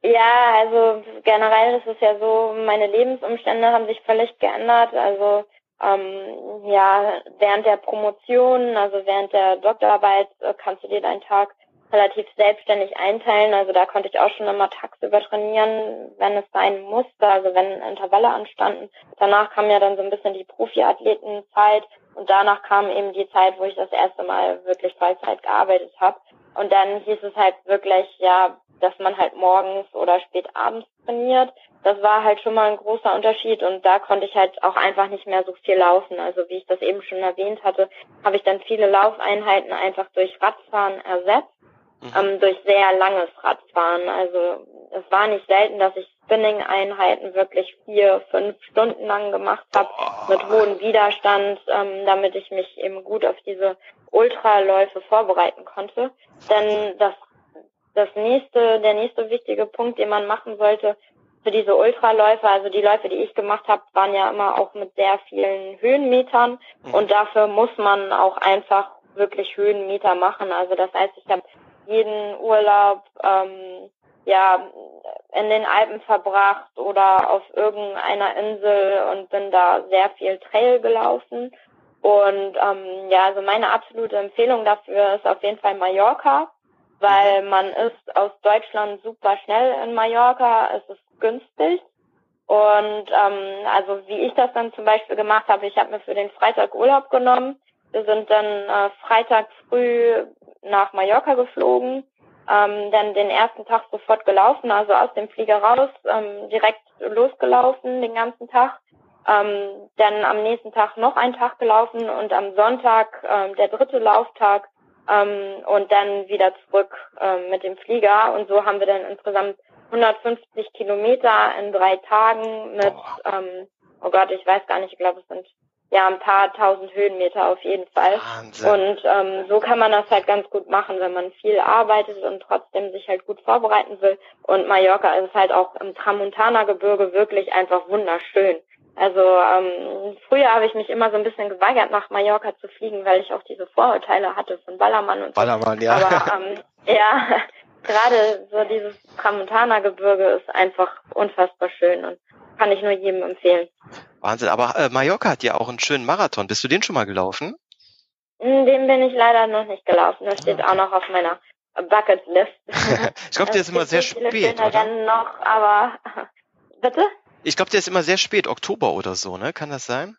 Ja, also generell ist es ja so, meine Lebensumstände haben sich völlig geändert. Also ähm, ja, während der Promotion, also während der Doktorarbeit, äh, kannst du dir deinen Tag relativ selbstständig einteilen. Also da konnte ich auch schon immer tagsüber trainieren, wenn es sein musste, also wenn Intervalle anstanden. Danach kam ja dann so ein bisschen die Profiathletenzeit und danach kam eben die Zeit, wo ich das erste Mal wirklich Vollzeit gearbeitet habe. Und dann hieß es halt wirklich, ja, dass man halt morgens oder spät abends trainiert. Das war halt schon mal ein großer Unterschied und da konnte ich halt auch einfach nicht mehr so viel laufen. Also wie ich das eben schon erwähnt hatte, habe ich dann viele Laufeinheiten einfach durch Radfahren ersetzt mhm. ähm, durch sehr langes Radfahren. Also es war nicht selten, dass ich Spinning-Einheiten wirklich vier, fünf Stunden lang gemacht habe oh. mit hohem Widerstand, ähm, damit ich mich eben gut auf diese Ultraläufe vorbereiten konnte. Denn das das nächste, der nächste wichtige Punkt, den man machen sollte für diese Ultraläufe, also die Läufe, die ich gemacht habe, waren ja immer auch mit sehr vielen Höhenmetern mhm. und dafür muss man auch einfach wirklich Höhenmeter machen. Also das heißt, ich habe jeden Urlaub ähm, ja in den Alpen verbracht oder auf irgendeiner Insel und bin da sehr viel Trail gelaufen. Und ähm, ja, also meine absolute Empfehlung dafür ist auf jeden Fall Mallorca, weil mhm. man ist aus Deutschland super schnell in Mallorca, es ist günstig. Und ähm, also wie ich das dann zum Beispiel gemacht habe, ich habe mir für den Freitag Urlaub genommen. Wir sind dann äh, Freitag früh nach Mallorca geflogen, ähm, dann den ersten Tag sofort gelaufen, also aus dem Flieger raus, ähm, direkt losgelaufen den ganzen Tag. Ähm, dann am nächsten Tag noch einen Tag gelaufen und am Sonntag ähm, der dritte Lauftag ähm, und dann wieder zurück ähm, mit dem Flieger. Und so haben wir dann insgesamt 150 Kilometer in drei Tagen mit, ähm, oh Gott, ich weiß gar nicht, ich glaube es sind ja ein paar tausend Höhenmeter auf jeden Fall. Wahnsinn. Und ähm, so kann man das halt ganz gut machen, wenn man viel arbeitet und trotzdem sich halt gut vorbereiten will. Und Mallorca ist halt auch im Tramontana-Gebirge wirklich einfach wunderschön. Also ähm, früher habe ich mich immer so ein bisschen geweigert, nach Mallorca zu fliegen, weil ich auch diese Vorurteile hatte von Ballermann und so. Ballermann, ja. Aber ähm, ja, gerade so dieses Tramontana-Gebirge ist einfach unfassbar schön und kann ich nur jedem empfehlen. Wahnsinn, aber äh, Mallorca hat ja auch einen schönen Marathon. Bist du den schon mal gelaufen? Hm, den bin ich leider noch nicht gelaufen. Das steht ah. auch noch auf meiner Bucketlist. ich glaube, der ist immer sehr spät, oder? Rennen noch, aber bitte? Ich glaube, der ist immer sehr spät, Oktober oder so, ne? Kann das sein?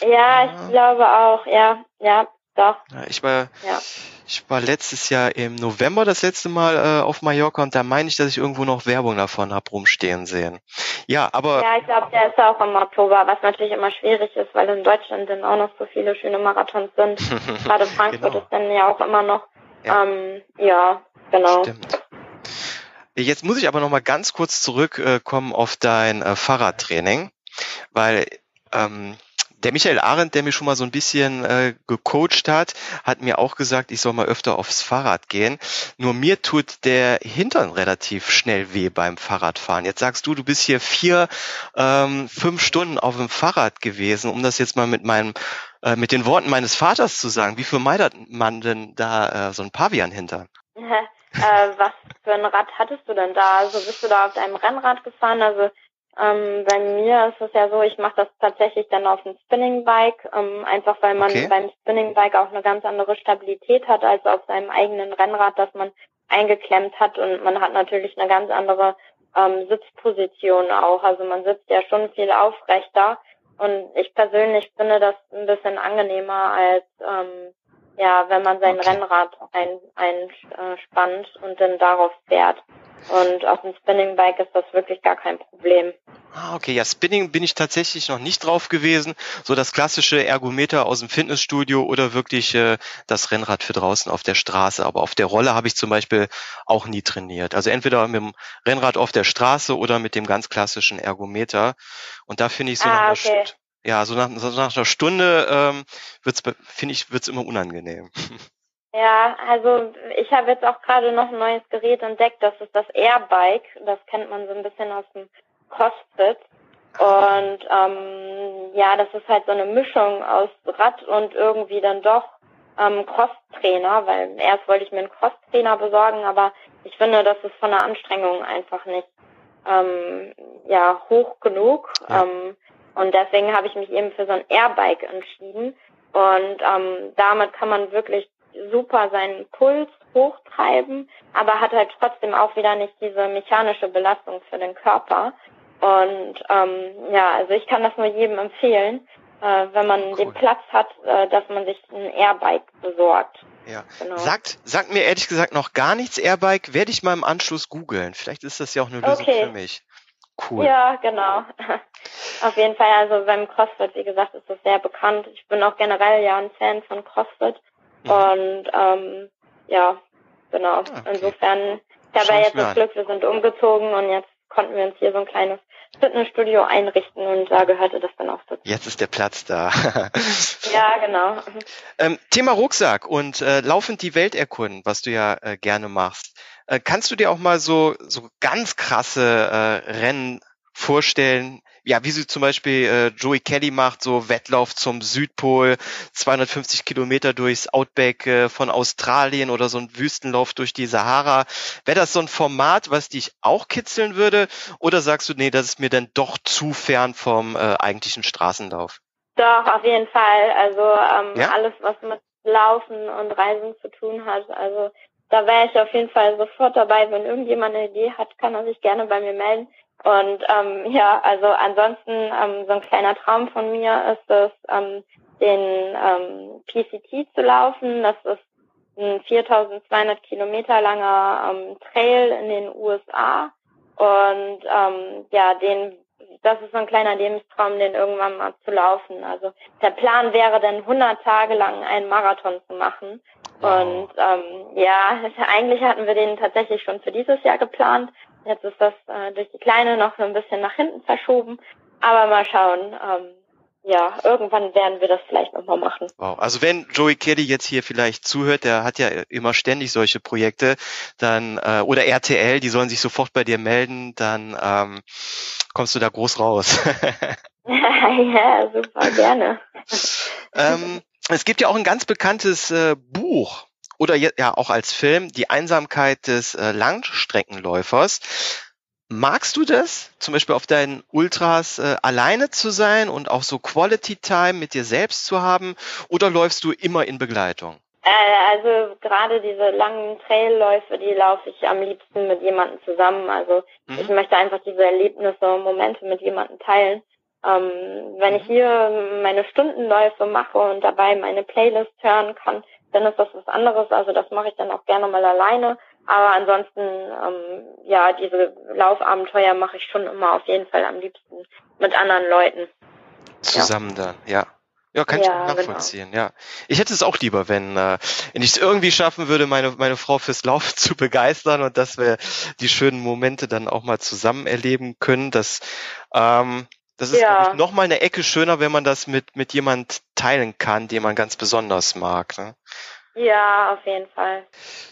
Ja, ja. ich glaube auch, ja, ja, doch. Ja, ich war, ja. ich war letztes Jahr im November das letzte Mal äh, auf Mallorca und da meine ich, dass ich irgendwo noch Werbung davon hab rumstehen sehen. Ja, aber. Ja, ich glaube, der ist auch im Oktober, was natürlich immer schwierig ist, weil in Deutschland dann auch noch so viele schöne Marathons sind. Gerade Frankfurt genau. ist dann ja auch immer noch. Ja, ähm, ja genau. Stimmt. Jetzt muss ich aber noch mal ganz kurz zurückkommen auf dein äh, Fahrradtraining, weil ähm, der Michael Arendt, der mich schon mal so ein bisschen äh, gecoacht hat, hat mir auch gesagt, ich soll mal öfter aufs Fahrrad gehen. Nur mir tut der Hintern relativ schnell weh beim Fahrradfahren. Jetzt sagst du, du bist hier vier, ähm, fünf Stunden auf dem Fahrrad gewesen, um das jetzt mal mit meinem äh, mit den Worten meines Vaters zu sagen. Wie vermeidet man denn da äh, so ein Pavian-Hintern? Äh, was für ein Rad hattest du denn da? Also bist du da auf deinem Rennrad gefahren? Also ähm, bei mir ist es ja so, ich mache das tatsächlich dann auf dem Spinningbike, ähm, einfach weil man okay. beim Spinningbike auch eine ganz andere Stabilität hat als auf seinem eigenen Rennrad, das man eingeklemmt hat und man hat natürlich eine ganz andere ähm, Sitzposition auch. Also man sitzt ja schon viel aufrechter und ich persönlich finde das ein bisschen angenehmer als ähm, ja, wenn man sein okay. Rennrad einspannt ein, äh, und dann darauf fährt. Und auf dem Spinningbike ist das wirklich gar kein Problem. Ah, okay. Ja, Spinning bin ich tatsächlich noch nicht drauf gewesen. So das klassische Ergometer aus dem Fitnessstudio oder wirklich äh, das Rennrad für draußen auf der Straße. Aber auf der Rolle habe ich zum Beispiel auch nie trainiert. Also entweder mit dem Rennrad auf der Straße oder mit dem ganz klassischen Ergometer. Und da finde ich so ah, okay ja, so nach, so nach einer Stunde ähm, wird's, finde ich, wird's immer unangenehm. Ja, also ich habe jetzt auch gerade noch ein neues Gerät entdeckt, das ist das Airbike. Das kennt man so ein bisschen aus dem CrossFit. Und ähm, ja, das ist halt so eine Mischung aus Rad und irgendwie dann doch ähm, Crosstrainer, weil erst wollte ich mir einen Crosstrainer besorgen, aber ich finde, das ist von der Anstrengung einfach nicht ähm, ja hoch genug. Ja. Ähm, Und deswegen habe ich mich eben für so ein Airbike entschieden. Und ähm, damit kann man wirklich super seinen Puls hochtreiben, aber hat halt trotzdem auch wieder nicht diese mechanische Belastung für den Körper. Und ähm, ja, also ich kann das nur jedem empfehlen, äh, wenn man cool. den Platz hat, äh, dass man sich ein Airbike besorgt. Ja. Genau. Sagt, sagt mir ehrlich gesagt noch gar nichts Airbike, werde ich mal im Anschluss googeln. Vielleicht ist das ja auch eine Lösung okay. für mich. Cool. Ja, genau. Auf jeden Fall, also beim CrossFit, wie gesagt, ist das sehr bekannt. Ich bin auch generell ja ein Fan von CrossFit. Mhm. Und ähm, ja, genau. Ah, okay. Insofern, ich habe ja jetzt das Glück, wir sind umgezogen und jetzt konnten wir uns hier so ein kleines Fitnessstudio einrichten und da gehörte das dann auch dazu. Jetzt ist der Platz da. ja, genau. Ähm, Thema Rucksack und äh, laufend die Welt erkunden, was du ja äh, gerne machst. Äh, kannst du dir auch mal so, so ganz krasse äh, Rennen vorstellen, ja, wie sie zum Beispiel äh, Joey Kelly macht, so Wettlauf zum Südpol, 250 Kilometer durchs Outback äh, von Australien oder so ein Wüstenlauf durch die Sahara. Wäre das so ein Format, was dich auch kitzeln würde? Oder sagst du, nee, das ist mir dann doch zu fern vom äh, eigentlichen Straßenlauf? Doch, auf jeden Fall. Also ähm, ja? alles, was mit Laufen und Reisen zu tun hat. Also da wäre ich auf jeden Fall sofort dabei. Wenn irgendjemand eine Idee hat, kann er sich gerne bei mir melden. Und ähm, ja, also ansonsten ähm, so ein kleiner Traum von mir ist es, ähm, den ähm, PCT zu laufen. Das ist ein 4200 Kilometer langer ähm, Trail in den USA. Und ähm, ja, den das ist so ein kleiner Lebenstraum, den irgendwann mal zu laufen. Also der Plan wäre dann 100 Tage lang einen Marathon zu machen. Und ähm, ja, eigentlich hatten wir den tatsächlich schon für dieses Jahr geplant. Jetzt ist das äh, durch die Kleine noch so ein bisschen nach hinten verschoben. Aber mal schauen. Ähm, ja, irgendwann werden wir das vielleicht nochmal machen. Wow. Also wenn Joey Kelly jetzt hier vielleicht zuhört, der hat ja immer ständig solche Projekte, dann äh, oder RTL, die sollen sich sofort bei dir melden, dann ähm, kommst du da groß raus. ja, super, gerne. ähm, es gibt ja auch ein ganz bekanntes äh, Buch oder ja auch als Film, Die Einsamkeit des äh, Langstreckenläufers. Magst du das, zum Beispiel auf deinen Ultras äh, alleine zu sein und auch so Quality Time mit dir selbst zu haben oder läufst du immer in Begleitung? Äh, also gerade diese langen Trailläufe, die laufe ich am liebsten mit jemandem zusammen. Also mhm. ich möchte einfach diese Erlebnisse und Momente mit jemandem teilen. Ähm, wenn ich mhm. hier meine Stundenläufe mache und dabei meine Playlist hören kann, dann ist das was anderes. Also das mache ich dann auch gerne mal alleine. Aber ansonsten, ähm, ja, diese Laufabenteuer mache ich schon immer auf jeden Fall am liebsten mit anderen Leuten. Zusammen ja. dann, ja. Ja, kann ja, ich genau. nachvollziehen, genau. ja. Ich hätte es auch lieber, wenn, äh, wenn ich es irgendwie schaffen würde, meine, meine Frau fürs Laufen zu begeistern und dass wir die schönen Momente dann auch mal zusammen erleben können. Das, ähm, das ist, ja. glaube ich, nochmal eine Ecke schöner, wenn man das mit, mit jemand teilen kann, den man ganz besonders mag. Ne? Ja, auf jeden Fall.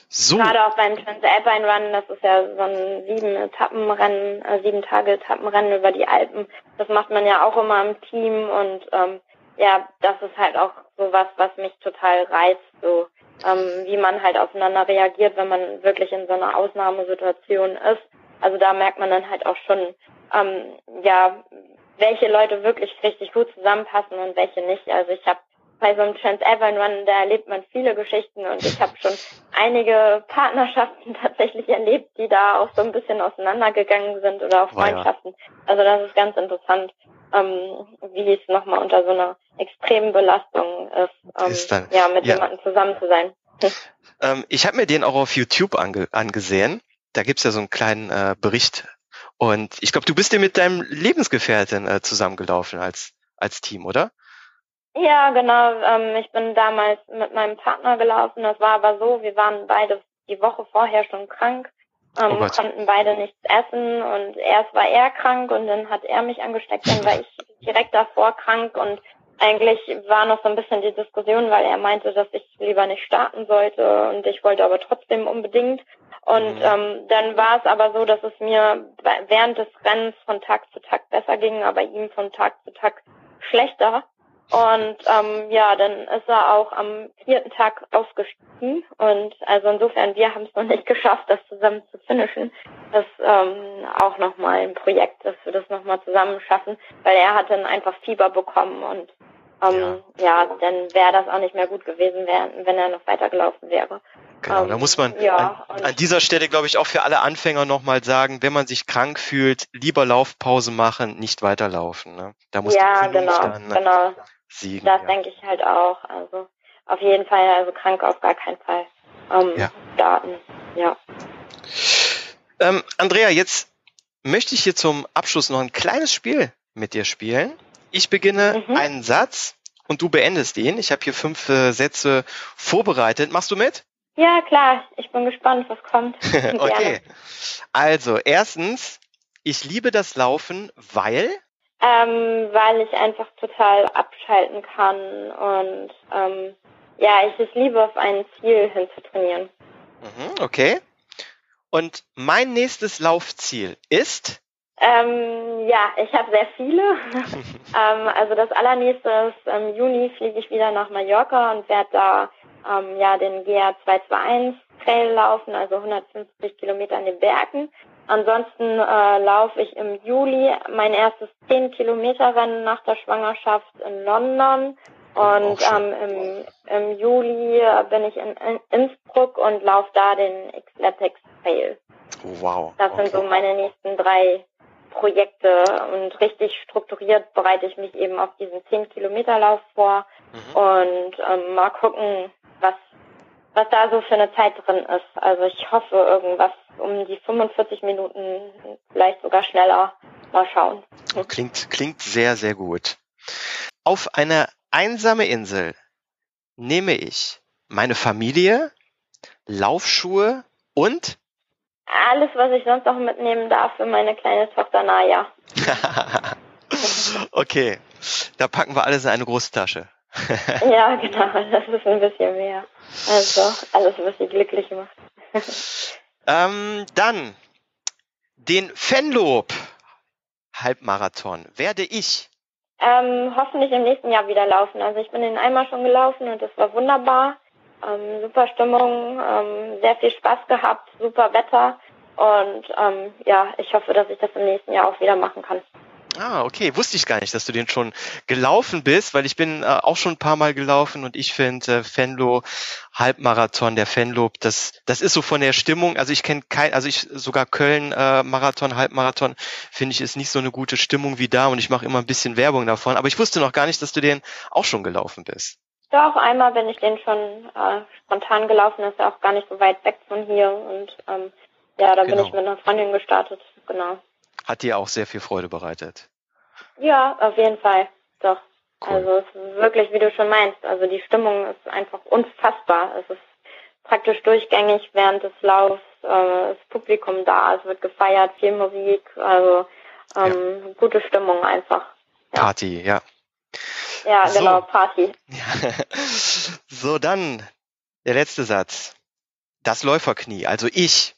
So. Gerade auch beim Transalpine Run, das ist ja so ein sieben Etappenrennen, äh, sieben Tage Etappenrennen über die Alpen. Das macht man ja auch immer im Team und ähm, ja, das ist halt auch so was, was mich total reizt, so ähm, wie man halt aufeinander reagiert, wenn man wirklich in so einer Ausnahmesituation ist. Also da merkt man dann halt auch schon, ähm, ja, welche Leute wirklich richtig gut zusammenpassen und welche nicht. Also ich habe bei so einem Trans-Alpine Run, da erlebt man viele Geschichten und ich habe schon einige Partnerschaften tatsächlich erlebt, die da auch so ein bisschen auseinandergegangen sind oder auch Freundschaften. Also das ist ganz interessant, ähm, wie es nochmal unter so einer extremen Belastung ist, ähm, ist dann, ja, mit ja. jemandem zusammen zu sein. Ähm, ich habe mir den auch auf YouTube ange angesehen. Da gibt's ja so einen kleinen äh, Bericht. Und ich glaube, du bist dir mit deinem Lebensgefährtin äh, zusammengelaufen als, als Team, oder? Ja, genau. Ähm, ich bin damals mit meinem Partner gelaufen. Das war aber so, wir waren beide die Woche vorher schon krank, ähm, oh konnten beide nichts essen und erst war er krank und dann hat er mich angesteckt, dann war ich direkt davor krank und eigentlich war noch so ein bisschen die Diskussion, weil er meinte, dass ich lieber nicht starten sollte und ich wollte aber trotzdem unbedingt. Und mhm. ähm, dann war es aber so, dass es mir während des Rennens von Tag zu Tag besser ging, aber ihm von Tag zu Tag schlechter. Und ähm, ja, dann ist er auch am vierten Tag ausgestiegen. Und also insofern, wir haben es noch nicht geschafft, das zusammen zu finishen. Das ähm, auch nochmal ein Projekt, dass wir das nochmal zusammen schaffen, weil er hat dann einfach Fieber bekommen und ähm, ja. ja, dann wäre das auch nicht mehr gut gewesen, wenn er noch weitergelaufen wäre. Genau, um, da ähm, muss man ja, an, an, dieser Stelle, glaube ich, auch für alle Anfänger nochmal sagen, wenn man sich krank fühlt, lieber Laufpause machen, nicht weiterlaufen. Ne? Da muss ja, genau, dann ne, genau. siegen. Das ja. denke ich halt auch. Also auf jeden Fall, also krank auf gar keinen Fall ähm, ja. starten. Ja. Ähm, Andrea, jetzt möchte ich hier zum Abschluss noch ein kleines Spiel mit dir spielen. Ich beginne mhm. einen Satz und du beendest ihn. Ich habe hier fünf äh, Sätze vorbereitet. Machst du mit? Ja, klar. Ich bin gespannt, was kommt. okay. Also, erstens, ich liebe das Laufen, weil? Ähm, weil ich einfach total abschalten kann und ähm, ja, ich es liebe, auf ein Ziel hinzutrainieren. Mhm, okay. Und mein nächstes Laufziel ist? Ähm, ja, ich habe sehr viele. ähm, also das allernächste ist im Juni fliege ich wieder nach Mallorca und werde da ähm, ja den GA 221 Trail laufen, also 150 Kilometer in den Bergen. Ansonsten äh, laufe ich im Juli mein erstes 10 Kilometer Rennen nach der Schwangerschaft in London. Und ähm, im, im Juli bin ich in, in Innsbruck und laufe da den Xletics Trail. Oh, wow. Das okay. sind so meine nächsten drei Projekte und richtig strukturiert bereite ich mich eben auf diesen 10 Kilometer Lauf vor mhm. und ähm, mal gucken, was, was da so für eine Zeit drin ist. Also ich hoffe irgendwas um die 45 Minuten, vielleicht sogar schneller. Mal schauen. Klingt, klingt sehr, sehr gut. Auf eine einsame Insel nehme ich meine Familie, Laufschuhe und alles, was ich sonst noch mitnehmen darf für meine kleine Tochter Naya. okay, da packen wir alles in eine große Tasche. ja, genau, das ist ein bisschen mehr. Also alles, was sie glücklich macht. ähm, dann den Fenlob Halbmarathon werde ich ähm, hoffentlich im nächsten Jahr wieder laufen. Also ich bin den einmal schon gelaufen und das war wunderbar. Ähm, super Stimmung, ähm, sehr viel Spaß gehabt, super Wetter und ähm, ja, ich hoffe, dass ich das im nächsten Jahr auch wieder machen kann. Ah, okay. Wusste ich gar nicht, dass du den schon gelaufen bist, weil ich bin äh, auch schon ein paar Mal gelaufen und ich finde äh, Fenlo Halbmarathon, der Fenlob, das das ist so von der Stimmung. Also ich kenne kein, also ich sogar Köln äh, Marathon, Halbmarathon finde ich ist nicht so eine gute Stimmung wie da und ich mache immer ein bisschen Werbung davon. Aber ich wusste noch gar nicht, dass du den auch schon gelaufen bist. Doch, einmal bin ich den schon äh, spontan gelaufen, das ist ja auch gar nicht so weit weg von hier und ähm, ja, da genau. bin ich mit einer Freundin gestartet, genau. Hat dir auch sehr viel Freude bereitet? Ja, auf jeden Fall, doch. Cool. Also es ist wirklich, wie du schon meinst, also die Stimmung ist einfach unfassbar. Es ist praktisch durchgängig während des Laufs, äh, das Publikum da, es wird gefeiert, viel Musik, also ähm, ja. gute Stimmung einfach. Ja. Party, ja. Ja, so. genau, Party. so, dann der letzte Satz. Das Läuferknie, also ich,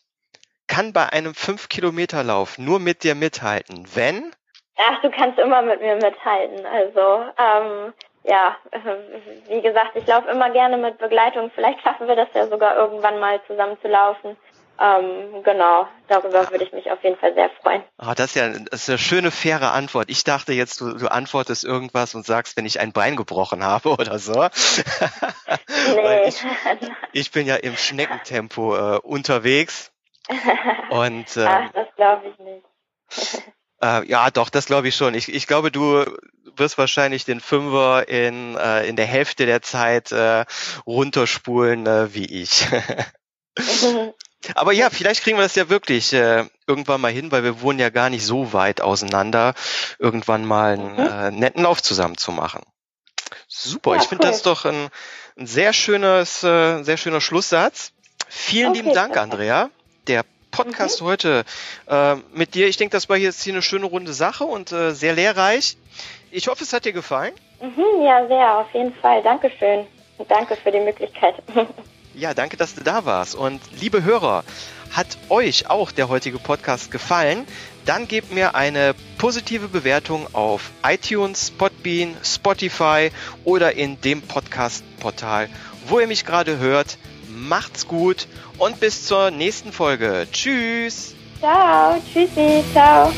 kann bei einem 5-Kilometer-Lauf nur mit dir mithalten, wenn? Ach, du kannst immer mit mir mithalten. Also, ähm, ja, wie gesagt, ich laufe immer gerne mit Begleitung. Vielleicht schaffen wir das ja sogar irgendwann mal zusammen zu laufen. Ähm, genau, darüber würde ich mich auf jeden Fall sehr freuen. Ah, das ist ja das ist eine schöne, faire Antwort. Ich dachte jetzt, du, du antwortest irgendwas und sagst, wenn ich ein Bein gebrochen habe oder so. nee. ich, ich, bin ja im Schneckentempo äh, unterwegs. Und, äh, Ach, das glaube ich nicht. Äh, ja, doch, das glaube ich schon. Ich, ich glaube, du wirst wahrscheinlich den Fünfer in, äh, in der Hälfte der Zeit äh, runterspulen äh, wie ich. Aber ja, vielleicht kriegen wir das ja wirklich äh, irgendwann mal hin, weil wir wohnen ja gar nicht so weit auseinander, irgendwann mal einen mhm. äh, netten Lauf zusammen zu machen. Super, ja, ich finde cool. das doch ein, ein sehr schönes, äh, sehr schöner Schlusssatz. Vielen okay, lieben Dank, Andrea. Der Podcast mhm. heute äh, mit dir. Ich denke, das war jetzt hier eine schöne runde Sache und äh, sehr lehrreich. Ich hoffe, es hat dir gefallen. Mhm, ja, sehr, auf jeden Fall. Dankeschön. Und danke für die Möglichkeit. Ja, danke, dass du da warst. Und liebe Hörer, hat euch auch der heutige Podcast gefallen? dann gebt mir eine positive Bewertung auf iTunes, Podbean, Spotify oder in dem Podcast-Portal, wo ihr mich gerade hört. Macht's gut und bis zur nächsten Folge. Tschüss. Ciao. Tschüssi. Ciao.